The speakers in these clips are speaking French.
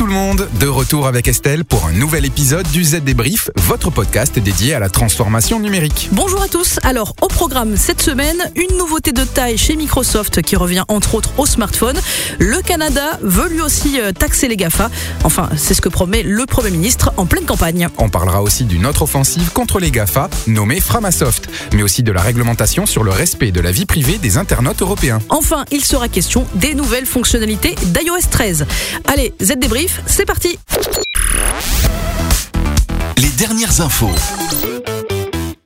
Tout le monde, de retour avec Estelle pour un nouvel épisode du Z Débrief, votre podcast dédié à la transformation numérique. Bonjour à tous. Alors, au programme cette semaine, une nouveauté de taille chez Microsoft qui revient entre autres au smartphone. Le Canada veut lui aussi euh, taxer les GAFA. Enfin, c'est ce que promet le Premier ministre en pleine campagne. On parlera aussi d'une autre offensive contre les GAFA, nommée Framasoft, mais aussi de la réglementation sur le respect de la vie privée des internautes européens. Enfin, il sera question des nouvelles fonctionnalités d'iOS 13. Allez, Z Débrief, c'est parti Les dernières infos.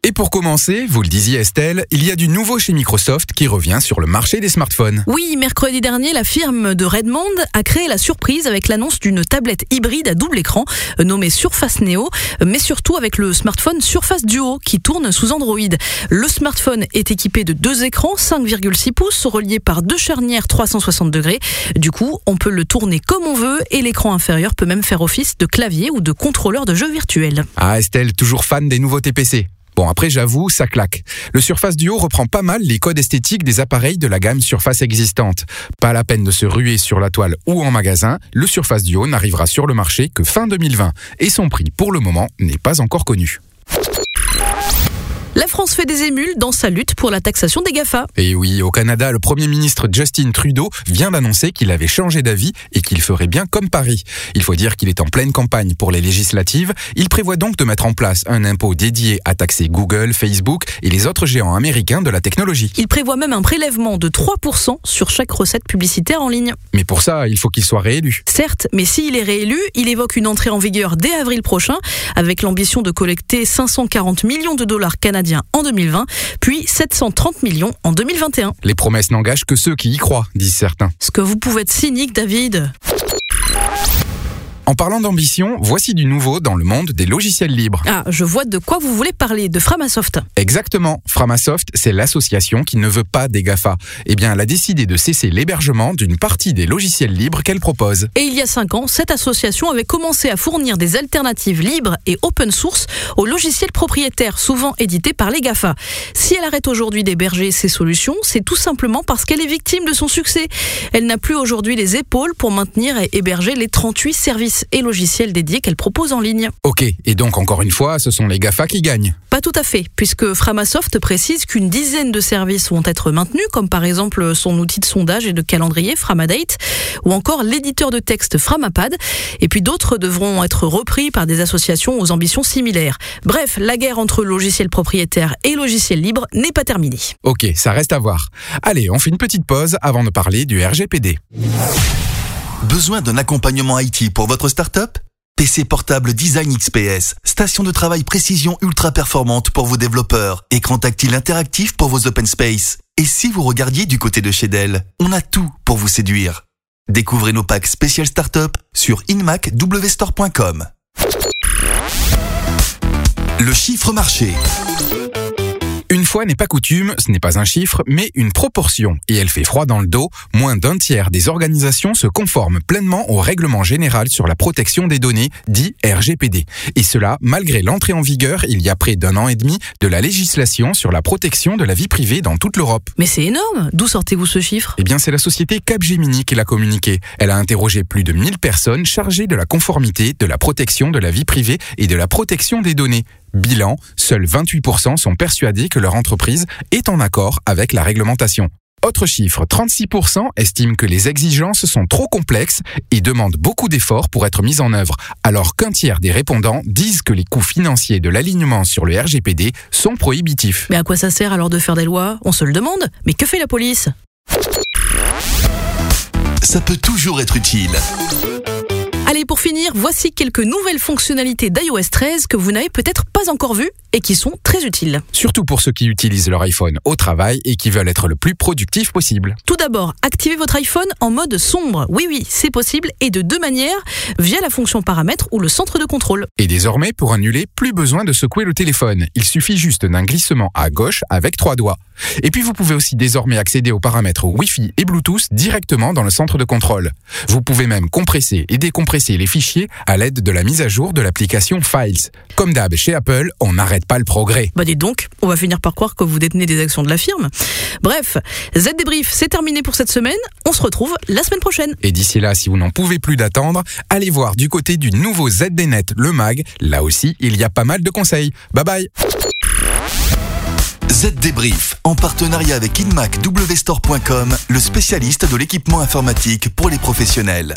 Et pour commencer, vous le disiez Estelle, il y a du nouveau chez Microsoft qui revient sur le marché des smartphones. Oui, mercredi dernier, la firme de Redmond a créé la surprise avec l'annonce d'une tablette hybride à double écran nommée Surface Neo, mais surtout avec le smartphone Surface Duo qui tourne sous Android. Le smartphone est équipé de deux écrans 5,6 pouces reliés par deux charnières 360 degrés. Du coup, on peut le tourner comme on veut et l'écran inférieur peut même faire office de clavier ou de contrôleur de jeu virtuel. Ah Estelle, toujours fan des nouveaux TPC. Bon, après, j'avoue, ça claque. Le Surface Duo reprend pas mal les codes esthétiques des appareils de la gamme Surface existante. Pas la peine de se ruer sur la toile ou en magasin, le Surface Duo n'arrivera sur le marché que fin 2020 et son prix, pour le moment, n'est pas encore connu. La France fait des émules dans sa lutte pour la taxation des GAFA. Et oui, au Canada, le Premier ministre Justin Trudeau vient d'annoncer qu'il avait changé d'avis et qu'il ferait bien comme Paris. Il faut dire qu'il est en pleine campagne pour les législatives. Il prévoit donc de mettre en place un impôt dédié à taxer Google, Facebook et les autres géants américains de la technologie. Il prévoit même un prélèvement de 3% sur chaque recette publicitaire en ligne. Mais pour ça, il faut qu'il soit réélu. Certes, mais s'il est réélu, il évoque une entrée en vigueur dès avril prochain, avec l'ambition de collecter 540 millions de dollars canadiens en 2020, puis 730 millions en 2021. Les promesses n'engagent que ceux qui y croient, disent certains. Est-ce que vous pouvez être cynique, David En parlant d'ambition, voici du nouveau dans le monde des logiciels libres. Ah, je vois de quoi vous voulez parler, de Framasoft. Exactement. Framasoft, c'est l'association qui ne veut pas des GAFA. Eh bien, elle a décidé de cesser l'hébergement d'une partie des logiciels libres qu'elle propose. Et il y a 5 ans, cette association avait commencé à fournir des alternatives libres et open source aux logiciels propriétaires, souvent édités par les GAFA. Si elle arrête aujourd'hui d'héberger ces solutions, c'est tout simplement parce qu'elle est victime de son succès. Elle n'a plus aujourd'hui les épaules pour maintenir et héberger les 38 services et logiciels dédiés qu'elle propose en ligne. Ok, et donc encore une fois, ce sont les GAFA qui gagnent. Pas tout à fait, puisque Framasoft précise qu'une dizaine de services vont être maintenus, comme par exemple son outil de sondage et de calendrier Framadate, ou encore l'éditeur de texte Framapad, et puis d'autres devront être repris par des associations aux ambitions similaires. Bref, la guerre entre logiciels propriétaires et logiciels libres n'est pas terminée. Ok, ça reste à voir. Allez, on fait une petite pause avant de parler du RGPD. Besoin d'un accompagnement IT pour votre startup? PC portable Design XPS, station de travail précision ultra performante pour vos développeurs, écran tactile interactif pour vos open space. Et si vous regardiez du côté de chez Dell, on a tout pour vous séduire. Découvrez nos packs spécial startup sur inmacwstore.com. Le chiffre marché. Une fois n'est pas coutume, ce n'est pas un chiffre, mais une proportion. Et elle fait froid dans le dos. Moins d'un tiers des organisations se conforment pleinement au règlement général sur la protection des données, dit RGPD. Et cela, malgré l'entrée en vigueur, il y a près d'un an et demi, de la législation sur la protection de la vie privée dans toute l'Europe. Mais c'est énorme D'où sortez-vous ce chiffre? Eh bien, c'est la société Capgemini qui l'a communiqué. Elle a interrogé plus de 1000 personnes chargées de la conformité, de la protection de la vie privée et de la protection des données. Bilan, seuls 28% sont persuadés que leur entreprise est en accord avec la réglementation. Autre chiffre, 36% estiment que les exigences sont trop complexes et demandent beaucoup d'efforts pour être mises en œuvre, alors qu'un tiers des répondants disent que les coûts financiers de l'alignement sur le RGPD sont prohibitifs. Mais à quoi ça sert alors de faire des lois? On se le demande. Mais que fait la police? Ça peut toujours être utile. Allez, pour finir, voici quelques nouvelles fonctionnalités d'iOS 13 que vous n'avez peut-être pas encore vues et qui sont très utiles. Surtout pour ceux qui utilisent leur iPhone au travail et qui veulent être le plus productif possible. Tout d'abord, activez votre iPhone en mode sombre. Oui, oui, c'est possible et de deux manières, via la fonction paramètres ou le centre de contrôle. Et désormais, pour annuler, plus besoin de secouer le téléphone. Il suffit juste d'un glissement à gauche avec trois doigts. Et puis vous pouvez aussi désormais accéder aux paramètres Wi-Fi et Bluetooth directement dans le centre de contrôle. Vous pouvez même compresser et décompresser les fichiers à l'aide de la mise à jour de l'application Files. Comme d'hab chez Apple, on n'arrête n'arrête pas le progrès. Bah dites donc, on va finir par croire que vous détenez des actions de la firme. Bref, Z débrief, c'est terminé pour cette semaine. On se retrouve la semaine prochaine. Et d'ici là, si vous n'en pouvez plus d'attendre, allez voir du côté du nouveau ZDNet, le MAG. Là aussi, il y a pas mal de conseils. Bye bye Z Débrief, en partenariat avec InMacWstore.com, le spécialiste de l'équipement informatique pour les professionnels.